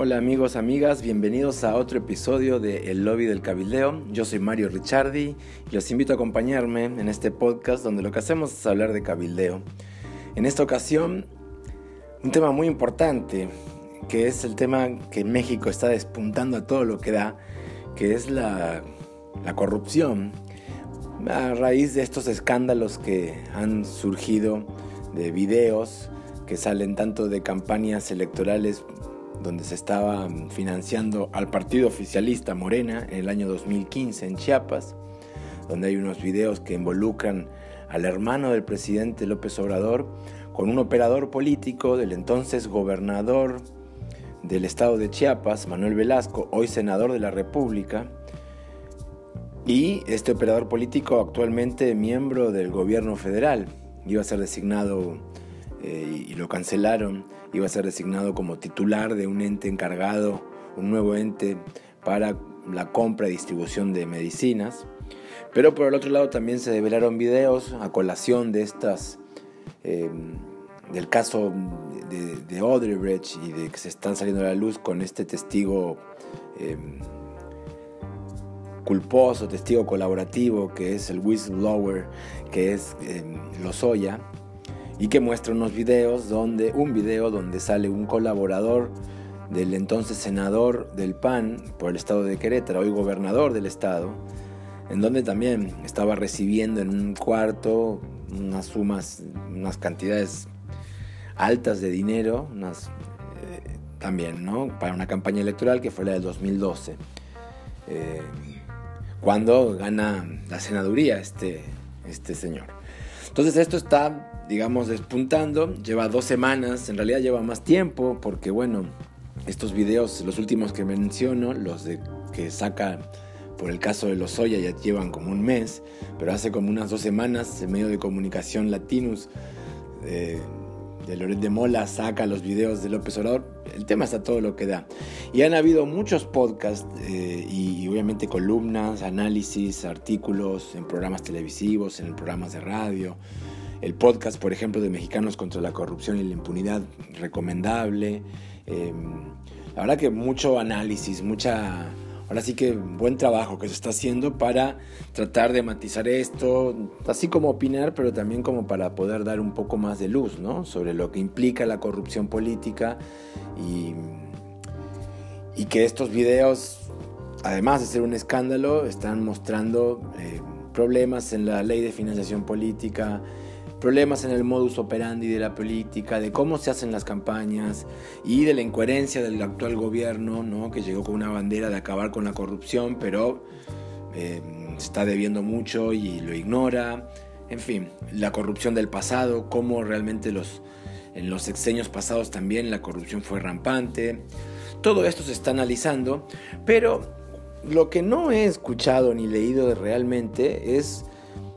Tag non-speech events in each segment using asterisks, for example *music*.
Hola amigos, amigas, bienvenidos a otro episodio de El Lobby del Cabildeo. Yo soy Mario Ricciardi y los invito a acompañarme en este podcast donde lo que hacemos es hablar de cabildeo. En esta ocasión, un tema muy importante, que es el tema que México está despuntando a todo lo que da, que es la, la corrupción, a raíz de estos escándalos que han surgido de videos que salen tanto de campañas electorales donde se estaba financiando al partido oficialista Morena en el año 2015 en Chiapas, donde hay unos videos que involucran al hermano del presidente López Obrador con un operador político del entonces gobernador del estado de Chiapas, Manuel Velasco, hoy senador de la República, y este operador político actualmente miembro del gobierno federal, iba a ser designado eh, y lo cancelaron, iba a ser designado como titular de un ente encargado, un nuevo ente para la compra y distribución de medicinas. Pero por el otro lado también se develaron videos a colación de estas, eh, del caso de, de Odebrecht y de que se están saliendo a la luz con este testigo eh, culposo, testigo colaborativo, que es el whistleblower, que es Lozoya y que muestra unos videos donde, un video donde sale un colaborador del entonces senador del PAN por el estado de Querétaro, hoy gobernador del estado, en donde también estaba recibiendo en un cuarto unas sumas, unas cantidades altas de dinero, eh, también, ¿no? Para una campaña electoral que fue la del 2012, eh, cuando gana la senaduría este, este señor. Entonces esto está digamos, despuntando. Lleva dos semanas, en realidad lleva más tiempo, porque bueno, estos videos, los últimos que menciono, los de que saca por el caso de los Soya ya llevan como un mes, pero hace como unas dos semanas, el medio de comunicación Latinus eh, de Loret de Mola saca los videos de López Obrador. El tema está todo lo que da. Y han habido muchos podcasts eh, y, y, obviamente columnas, análisis, artículos en programas televisivos, en programas de radio el podcast, por ejemplo, de Mexicanos contra la Corrupción y la Impunidad, recomendable. Em, la verdad que mucho análisis, mucha... Ahora sí que buen trabajo que se está haciendo para tratar de matizar esto, así como opinar, pero también como para poder dar un poco más de luz, ¿no? Sobre lo que implica la corrupción política y, que estos videos, además de ser un escándalo, están mostrando eh, problemas en la ley de financiación política, problemas en el modus operandi de la política, de cómo se hacen las campañas y de la incoherencia del actual gobierno, ¿no? que llegó con una bandera de acabar con la corrupción, pero eh, está debiendo mucho y lo ignora. En fin, la corrupción del pasado, cómo realmente los, en los sexenios pasados también la corrupción fue rampante. Todo esto se está analizando, pero lo que no he escuchado ni leído realmente es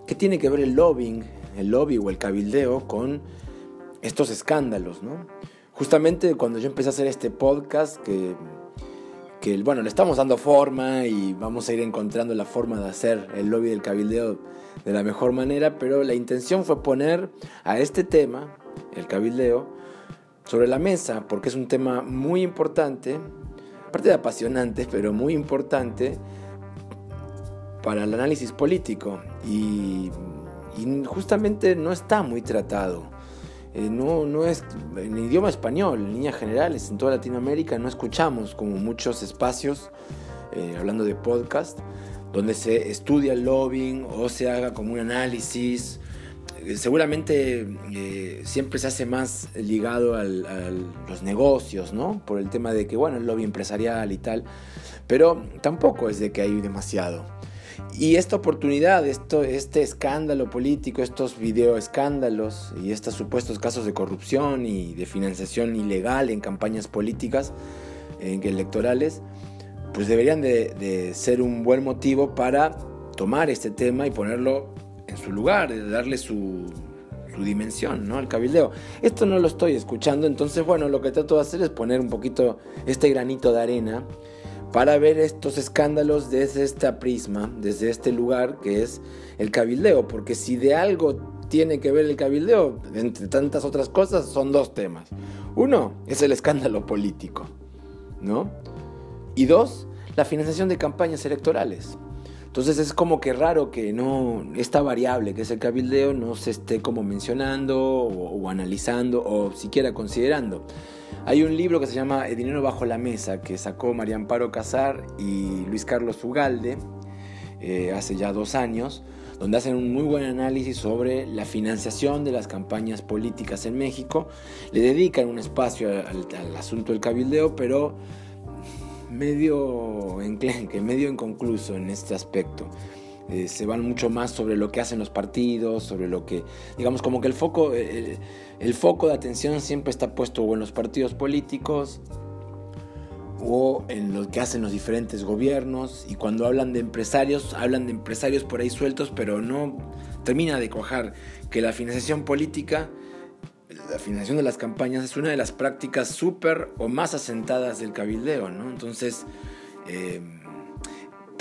qué tiene que ver el lobbying el lobby o el cabildeo con estos escándalos, ¿no? Justamente cuando yo empecé a hacer este podcast, que, que, bueno, le estamos dando forma y vamos a ir encontrando la forma de hacer el lobby del cabildeo de la mejor manera, pero la intención fue poner a este tema, el cabildeo, sobre la mesa, porque es un tema muy importante, aparte de apasionante, pero muy importante para el análisis político. Y y justamente no está muy tratado. Eh, no, no es en idioma español, en líneas generales, en toda Latinoamérica no escuchamos como muchos espacios, eh, hablando de podcast, donde se estudia el lobbying o se haga como un análisis. Eh, seguramente siempre se hace más ligado a los negocios, ¿no? Por el tema de que, bueno, el lobby empresarial y tal, pero tampoco es de que hay demasiado. Y esta oportunidad, esto, este escándalo político, estos videoescándalos y estos supuestos casos de corrupción y de financiación ilegal en campañas políticas electorales, pues deberían de, ser un buen motivo para tomar este tema y ponerlo en su lugar, darle su, su dimensión, ¿no? Al cabildeo. Esto no lo estoy escuchando, entonces, bueno, lo que trato de hacer es poner un poquito este granito de arena para ver estos escándalos desde esta prisma, desde este lugar que es el cabildeo, porque si de algo tiene que ver el cabildeo, entre tantas otras cosas, son dos temas. Uno es el escándalo político, ¿no? Y dos, la financiación de campañas electorales. Entonces es como que raro que no esta variable que es el cabildeo no se esté como mencionando o, analizando o siquiera considerando. Hay un libro que se llama El dinero bajo la mesa que sacó María Amparo Casar y Luis Carlos Ugalde eh, hace ya dos años, donde hacen un muy buen análisis sobre la financiación de las campañas políticas en México. Le dedican un espacio al, al asunto del cabildeo, pero medio enclenque, medio inconcluso en este aspecto. Eh, se van mucho más sobre lo que hacen los partidos, sobre lo que, digamos, como que el foco, el, el foco de atención siempre está puesto o en los partidos políticos o en lo que hacen los diferentes gobiernos y cuando hablan de empresarios, hablan de empresarios por ahí sueltos, pero no termina de cuajar que la financiación política la financiación de las campañas es una de las prácticas súper o más asentadas del cabildeo, ¿no? Entonces, eh,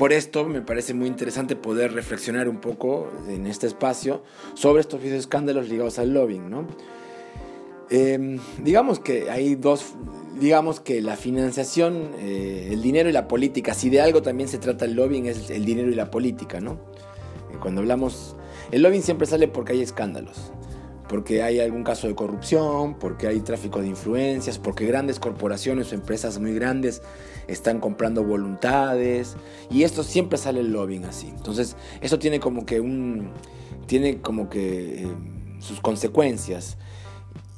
por esto me parece muy interesante poder reflexionar un poco en este espacio sobre estos escándalos ligados al lobbying, ¿no? Eh, digamos que hay dos, digamos que la financiación, eh, el dinero y la política, si de algo también se trata el lobbying es el dinero y la política, ¿no? Cuando hablamos, el lobbying siempre sale porque hay escándalos porque hay algún caso de corrupción, porque hay tráfico de influencias, porque grandes corporaciones o empresas muy grandes están comprando voluntades y esto siempre sale el lobbying así. Entonces, eso tiene como que un tiene como que eh, sus consecuencias.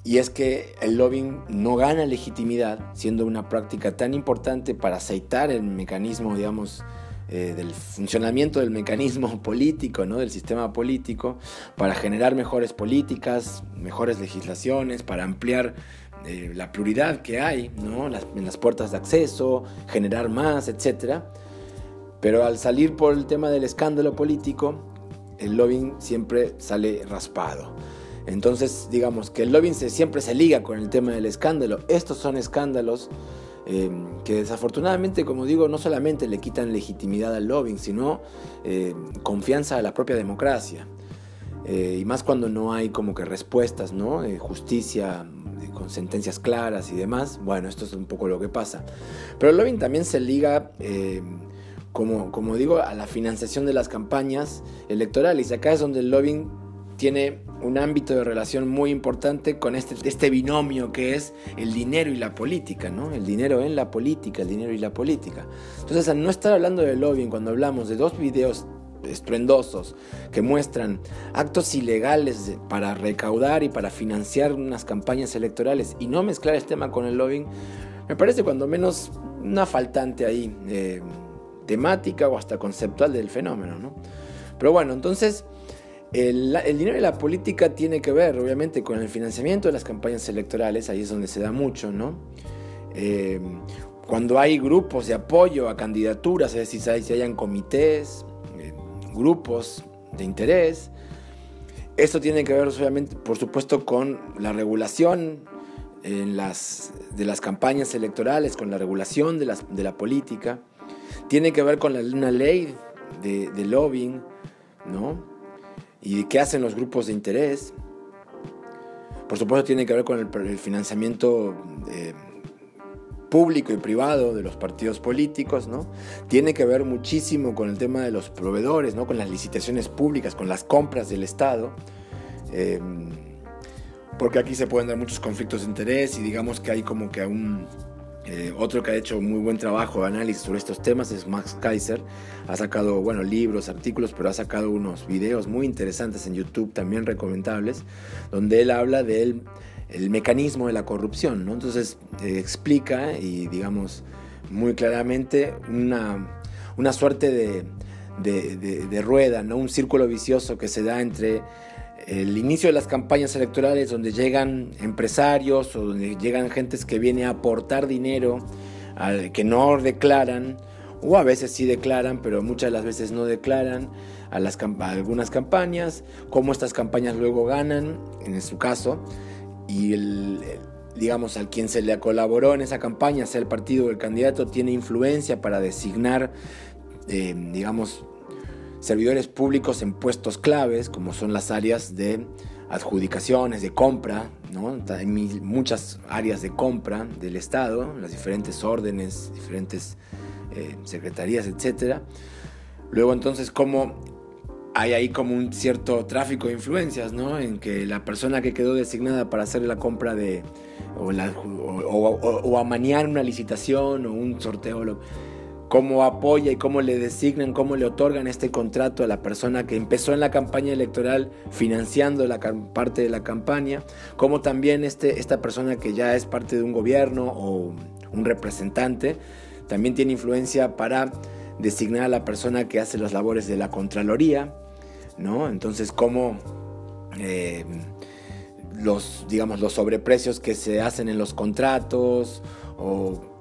Y es que el lobbying no gana legitimidad siendo una práctica tan importante para aceitar el mecanismo, digamos, eh, del funcionamiento del mecanismo *laughs* político, ¿no? del sistema político, para generar mejores políticas, mejores legislaciones, para ampliar eh, la pluralidad que hay ¿no? en las puertas de acceso, generar más, etc. Pero al salir por el tema del escándalo político, el lobbying siempre sale raspado. Entonces, digamos que el lobbying siempre se liga con el tema del escándalo. Estos son escándalos Em, que desafortunadamente, como digo, no solamente le quitan legitimidad al lobbying, sino em, confianza a la propia democracia. Eh, y más cuando no hay como que respuestas, ¿no? justicia con sentencias claras y demás. Bueno, esto es un poco lo que pasa. Pero el lobbying también se liga, em, como, como digo, a la financiación de las campañas electorales. Acá es donde el lobbying tiene un ámbito de relación muy importante con este, este binomio que es el dinero y la política, ¿no? El dinero en la política, el dinero y la política. Entonces, al no estar hablando de lobbying, cuando hablamos de dos videos estruendosos que muestran actos ilegales para recaudar y para financiar unas campañas electorales y no mezclar este tema con el lobbying, me parece cuando menos una faltante ahí eh, temática o hasta conceptual del fenómeno, ¿no? Pero bueno, entonces el, dinero y la política tiene que ver, obviamente, con el financiamiento de las campañas electorales, ahí es donde se da mucho, ¿no? Eh, cuando hay grupos de apoyo a candidaturas, es decir, si hayan comités, eh, grupos de interés, esto tiene que ver, obviamente, por supuesto, con la regulación en las, de las campañas electorales, con la regulación de, las, de la política, tiene que ver con una ley de, de lobbying, ¿no? Y qué hacen los grupos de interés. Por supuesto tiene que ver con el, financiamiento eh, público y privado de los partidos políticos, ¿no? Tiene que ver muchísimo con el tema de los proveedores, ¿no? Con las licitaciones públicas, con las compras del Estado. Eh, porque aquí se pueden dar muchos conflictos de interés y digamos que hay como que un eh, otro que ha hecho muy buen trabajo de análisis sobre estos temas es Max Kaiser. Ha sacado, bueno, libros, artículos, pero ha sacado unos videos muy interesantes en YouTube, también recomendables, donde él habla del el mecanismo de la corrupción, ¿no? Entonces eh, explica y, digamos, muy claramente una, una suerte de, de, de, rueda, ¿no? Un círculo vicioso que se da entre el inicio de las campañas electorales donde llegan empresarios o donde llegan gentes que vienen a aportar dinero que no declaran o a veces sí declaran pero muchas de las veces no declaran a, las, algunas campañas cómo estas campañas luego ganan en su caso y digamos al quien se le colaboró en esa campaña sea el partido o el candidato tiene influencia para designar eh, digamos servidores públicos en puestos claves, como son las áreas de adjudicaciones, de compra, ¿no? Hay muchas áreas de compra del Estado, las diferentes órdenes, diferentes eh, secretarías, etc. Luego entonces, ¿cómo hay ahí como un cierto tráfico de influencias, ¿no? En que la persona que quedó designada para hacer la compra de, o, la, o, amanear una licitación o un sorteo, cómo apoya y cómo le designan, cómo le otorgan este contrato a la persona que empezó en la campaña electoral financiando la parte de la campaña, cómo también este, esta persona que ya es parte de un gobierno o un representante, también tiene influencia para designar a la persona que hace las labores de la Contraloría, ¿no? Entonces, cómo eh, los, digamos, los sobreprecios que se hacen en los contratos o,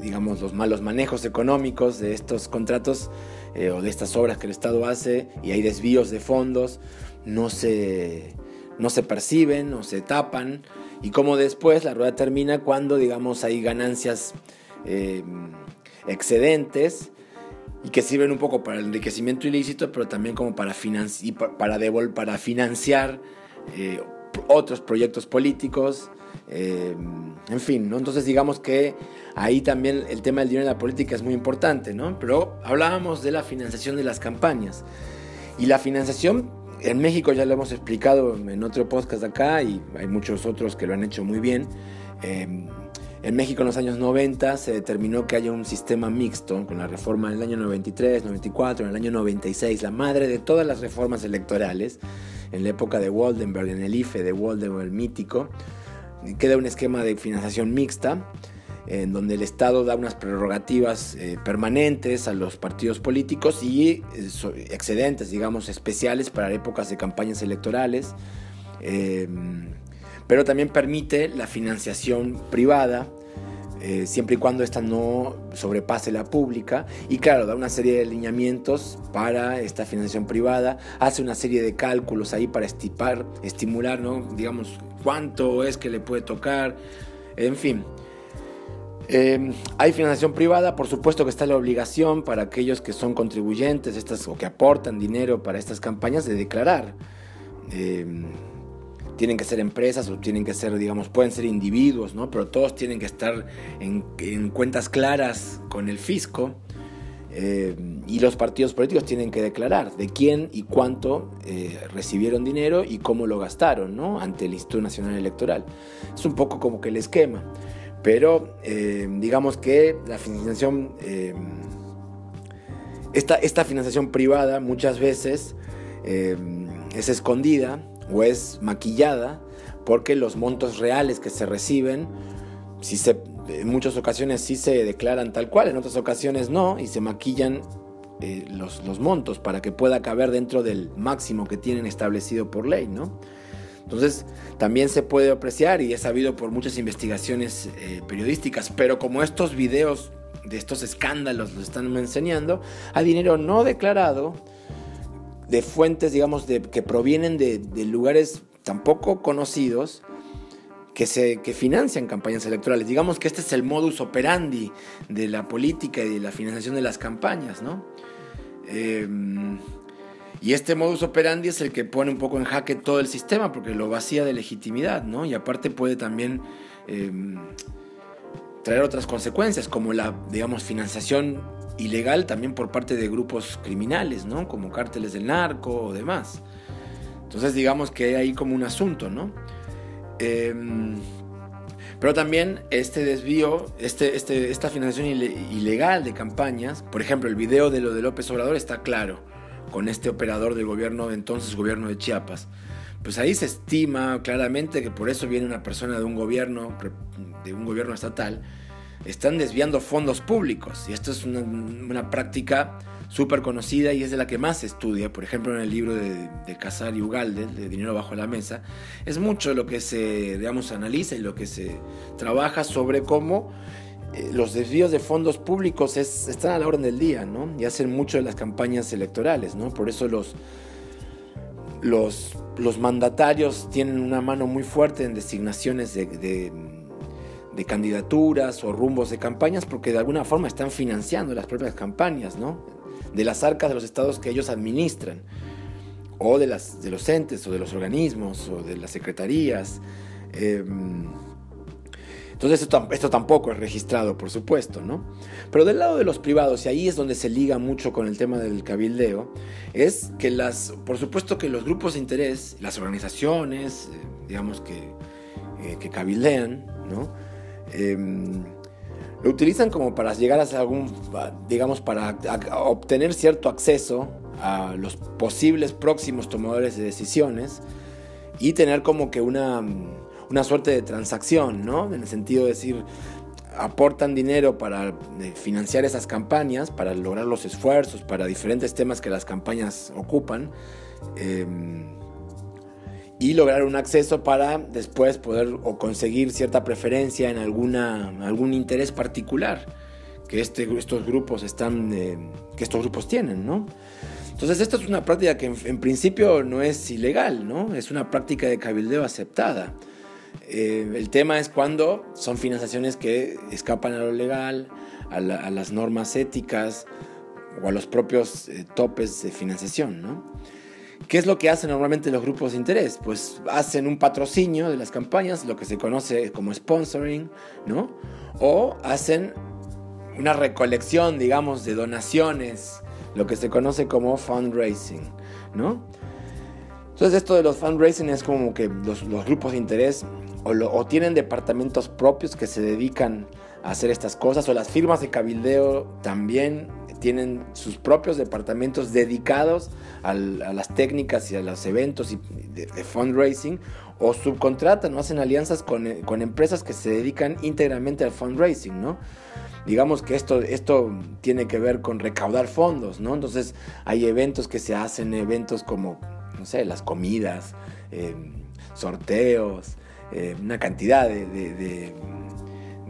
digamos, los malos manejos económicos de estos contratos eh, o de estas obras que el Estado hace y hay desvíos de fondos, no se, no se perciben o se tapan y cómo después la rueda termina cuando, digamos, hay ganancias eh, excedentes y que sirven un poco para el enriquecimiento ilícito, pero también como para, para, para financiar eh, otros proyectos políticos, eh, en fin, ¿no? Entonces digamos que ahí también el tema del dinero en la política es muy importante, ¿no? Pero hablábamos de la financiación de las campañas. Y la financiación en México ya lo hemos explicado en otro podcast acá y hay muchos otros que lo han hecho muy bien. Eh, en México en los años 90 se determinó que haya un sistema mixto con la reforma en el año 93, 94, en el año 96, la madre de todas las reformas electorales, en la época de Waldenberg, en el IFE de Waldenberg, el mítico, queda un esquema de financiación mixta en donde el Estado da unas prerrogativas eh, permanentes a los partidos políticos y eh, excedentes, digamos, especiales para épocas de campañas electorales. Eh, pero también permite la financiación privada, eh, siempre y cuando esta no sobrepase la pública. Y claro, da una serie de lineamientos para esta financiación privada, hace una serie de cálculos ahí para estipar, estimular, ¿no? digamos, cuánto es que le puede tocar, en fin. Eh, hay financiación privada, por supuesto que está la obligación para aquellos que son contribuyentes estas, o que aportan dinero para estas campañas de declarar. Eh, tienen que ser empresas o tienen que ser, digamos, pueden ser individuos, ¿no? Pero todos tienen que estar en, cuentas claras con el fisco. Eh, y los partidos políticos tienen que declarar de quién y cuánto eh, recibieron dinero y cómo lo gastaron ¿no? ante el Instituto Nacional Electoral. Es un poco como que el esquema, pero eh, digamos que la financiación, esta, esta, financiación privada muchas veces es escondida o es maquillada porque los montos reales que se reciben, si se, en muchas ocasiones sí se declaran tal cual, en otras ocasiones no, y se maquillan eh, los, los, montos para que pueda caber dentro del máximo que tienen establecido por ley, ¿no? Entonces, también se puede apreciar, y es sabido por muchas investigaciones eh, periodísticas, pero como estos videos de estos escándalos los están enseñando, hay dinero no declarado de fuentes, digamos, de, que provienen de, lugares tampoco conocidos que, se, que financian campañas electorales. Digamos que este es el modus operandi de la política y de la financiación de las campañas, ¿no? Em, y este modus operandi es el que pone un poco en jaque todo el sistema porque lo vacía de legitimidad, ¿no? Y aparte puede también em, traer otras consecuencias como la, digamos, financiación ilegal también por parte de grupos criminales, ¿no? Como cárteles del narco o demás. Entonces digamos que hay ahí como un asunto, ¿no? Em, pero también este desvío, este, este, esta financiación ilegal de campañas, por ejemplo, el video de lo de López Obrador está claro, con este operador del gobierno, entonces gobierno de Chiapas. Pues ahí se estima claramente que por eso viene una persona de un gobierno, de un gobierno estatal, están desviando fondos públicos. Y esto es una, práctica súper conocida y es de la que más se estudia. Por ejemplo, en el libro de, Casar y Ugalde, de Dinero bajo la mesa, es mucho lo que se, digamos, analiza y lo que se trabaja sobre cómo eh, los desvíos de fondos públicos están a la orden del día, ¿no? Y hacen mucho de las campañas electorales, ¿no? Por eso los, los, los mandatarios tienen una mano muy fuerte en designaciones de de candidaturas o rumbos de campañas porque de alguna forma están financiando las propias campañas, ¿no? De las arcas de los estados que ellos administran. o de, las, de los entes o de los organismos o de las secretarías. Em, entonces esto, tampoco es registrado, por supuesto, ¿no? Pero del lado de los privados, y ahí es donde se liga mucho con el tema del cabildeo, es que las, por supuesto que los grupos de interés, las organizaciones, eh, digamos que, eh, que cabildean, ¿no? Em, lo utilizan como para llegar a algún, digamos, para obtener cierto acceso a los posibles próximos tomadores de decisiones y tener como que una una suerte de transacción, ¿no? En el sentido de decir, aportan dinero para eh, financiar esas campañas, para lograr los esfuerzos, para diferentes temas que las campañas ocupan, em, y lograr un acceso para después poder o conseguir cierta preferencia en alguna, algún interés particular que este, estos grupos están, eh, que estos grupos tienen, ¿no? Entonces, esto es una práctica que en, en, principio no es ilegal, ¿no? Es una práctica de cabildeo aceptada. Eh, el tema es cuando son financiaciones que escapan a lo legal, a, las normas éticas o a los propios eh, topes de financiación, ¿no? ¿Qué es lo que hacen normalmente los grupos de interés? Pues hacen un patrocinio de las campañas, lo que se conoce como sponsoring, ¿no? O hacen una recolección, digamos, de donaciones, lo que se conoce como fundraising, ¿no? Entonces esto de los fundraising es como que los, grupos de interés o, tienen departamentos propios que se dedican a hacer estas cosas o las firmas de cabildeo también tienen sus propios departamentos dedicados a las técnicas y a los eventos de, fundraising o subcontratan o hacen alianzas con, con, empresas que se dedican íntegramente al fundraising, ¿no? Digamos que esto, esto tiene que ver con recaudar fondos, ¿no? Entonces hay eventos que se hacen, eventos como no sé, las comidas, eh, sorteos, eh, una cantidad de,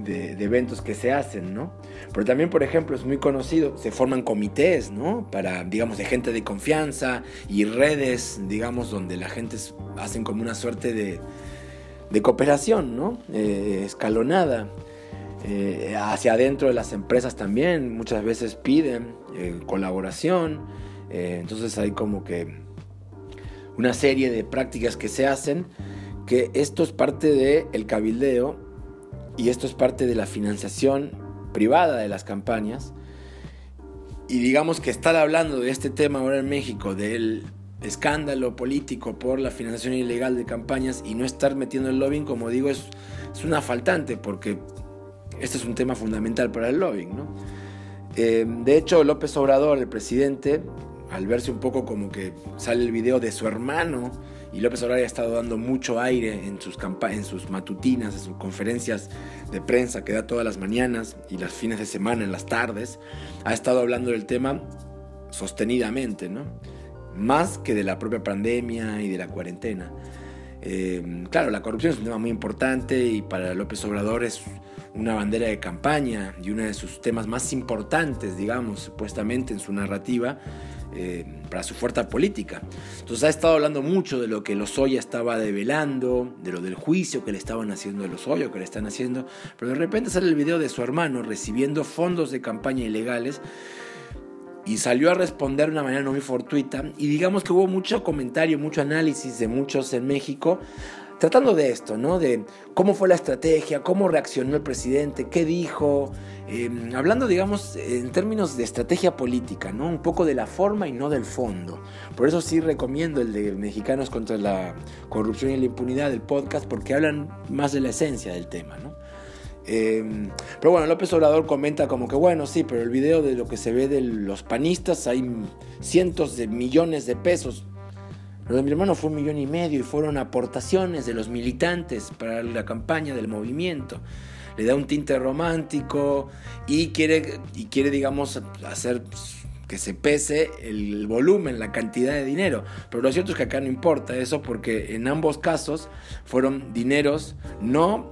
eventos que se hacen, ¿no? Pero también, por ejemplo, es muy conocido, se forman comités, ¿no? Para, digamos, de gente de confianza y redes, digamos, donde la gente hacen como una suerte de, cooperación, ¿no? Eh, escalonada. hacia adentro de las empresas también muchas veces piden colaboración. entonces hay como que una serie de prácticas que se hacen, que esto es parte del cabildeo y esto es parte de la financiación privada de las campañas. Y digamos que estar hablando de este tema ahora en México, del escándalo político por la financiación ilegal de campañas y no estar metiendo el lobbying, como digo, es, es una faltante porque este es un tema fundamental para el lobbying. ¿no? Eh, de hecho, López Obrador, el presidente, al verse un poco como que sale el video de su hermano y López Obrador ha estado dando mucho aire en sus, en sus matutinas, en sus conferencias de prensa que da todas las mañanas y las fines de semana, en las tardes, ha estado hablando del tema sostenidamente, ¿no? Más que de la propia pandemia y de la cuarentena. Eh, claro, la corrupción es un tema muy importante y para López Obrador es una bandera de campaña y uno de sus temas más importantes, digamos, supuestamente en su narrativa eh, para su fuerza política. Entonces ha estado hablando mucho de lo que Lozoya estaba develando, de lo del juicio que le estaban haciendo a Lozoya, que le están haciendo, pero de repente sale el video de su hermano recibiendo fondos de campaña ilegales y salió a responder de una manera no muy fortuita y digamos que hubo mucho comentario, mucho análisis de muchos en México tratando de esto, ¿no? De cómo fue la estrategia, cómo reaccionó el presidente, qué dijo, em, hablando, digamos, en términos de estrategia política, ¿no? Un poco de la forma y no del fondo. Por eso sí recomiendo el de Mexicanos contra la corrupción y la impunidad del podcast, porque hablan más de la esencia del tema, ¿no? Em, pero bueno, López Obrador comenta como que bueno, sí, pero el video de lo que se ve de los panistas hay cientos de millones de pesos lo de mi hermano fue un millón y medio y fueron aportaciones de los militantes para la campaña del movimiento. Le da un tinte romántico y quiere, y quiere digamos, hacer que se pese el volumen, la cantidad de dinero. Pero lo cierto es que acá no importa eso porque en ambos casos fueron dineros no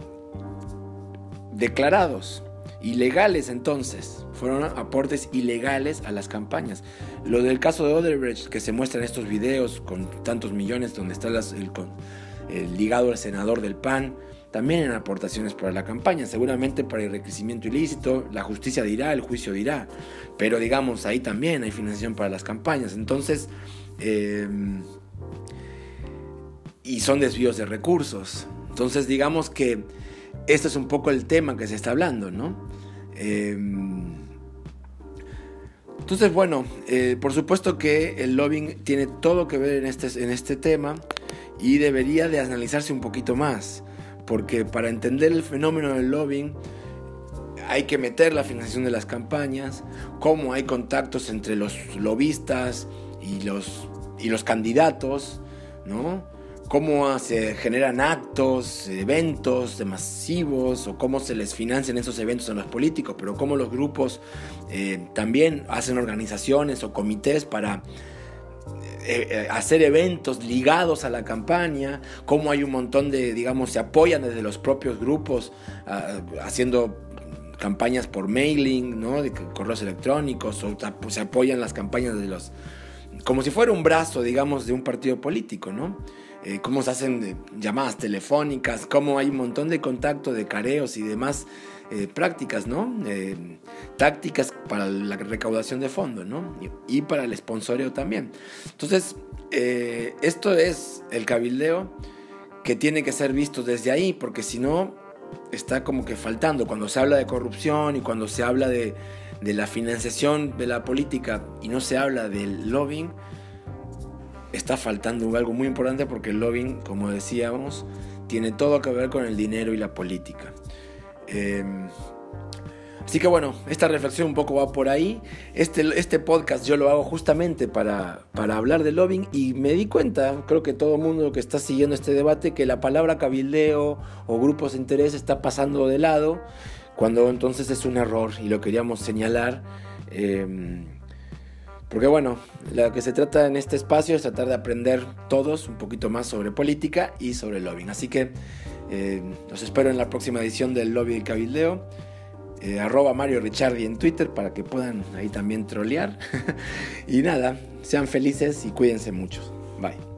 declarados, ilegales entonces fueron aportes ilegales a las campañas. Lo del caso de Odebrecht, que se muestra en estos videos con tantos millones, donde está el, ligado al senador del PAN, también en aportaciones para la campaña, seguramente para el enriquecimiento ilícito, la justicia dirá, el juicio dirá, pero digamos, ahí también hay financiación para las campañas. Entonces, em, y son desvíos de recursos. Entonces digamos que este es un poco el tema que se está hablando, ¿no? Em, entonces, bueno, eh, por supuesto que el lobbying tiene todo que ver en este, en este tema y debería de analizarse un poquito más, porque para entender el fenómeno del lobbying hay que meter la financiación de las campañas, cómo hay contactos entre los lobistas y los, y los candidatos, ¿no? Cómo se generan actos, eventos masivos o cómo se les financian esos eventos a los políticos, pero cómo los grupos eh, también hacen organizaciones o comités para eh, eh, hacer eventos ligados a la campaña, cómo hay un montón de, digamos, se apoyan desde los propios grupos ah, haciendo campañas por mailing, ¿no? De correos electrónicos, o se apoyan las campañas de los... como si fuera un brazo, digamos, de un partido político, ¿no? Eh, cómo se hacen eh, llamadas telefónicas, cómo hay un montón de contacto, de careos y demás eh, prácticas, ¿no? tácticas para la recaudación de fondos, ¿no? Y, para el sponsoreo también. Entonces, esto es el cabildeo que tiene que ser visto desde ahí, porque si no, está como que faltando. Cuando se habla de corrupción y cuando se habla de, de la financiación de la política y no se habla del lobbying, está faltando algo muy importante porque el lobbying, como decíamos, tiene todo que ver con el dinero y la política. Em, así que bueno, esta reflexión un poco va por ahí. Este, este podcast yo lo hago justamente para, para hablar de lobbying y me di cuenta, creo que todo el mundo que está siguiendo este debate, que la palabra cabildeo o grupos de interés está pasando de lado, cuando entonces es un error y lo queríamos señalar. Em, porque bueno, lo que se trata en este espacio es tratar de aprender todos un poquito más sobre política y sobre lobbying. Así que eh, los espero en la próxima edición del Lobby del Cabildeo. Eh, arroba Mario Ricciardi en Twitter para que puedan ahí también trolear. *laughs* y nada, sean felices y cuídense mucho. Bye.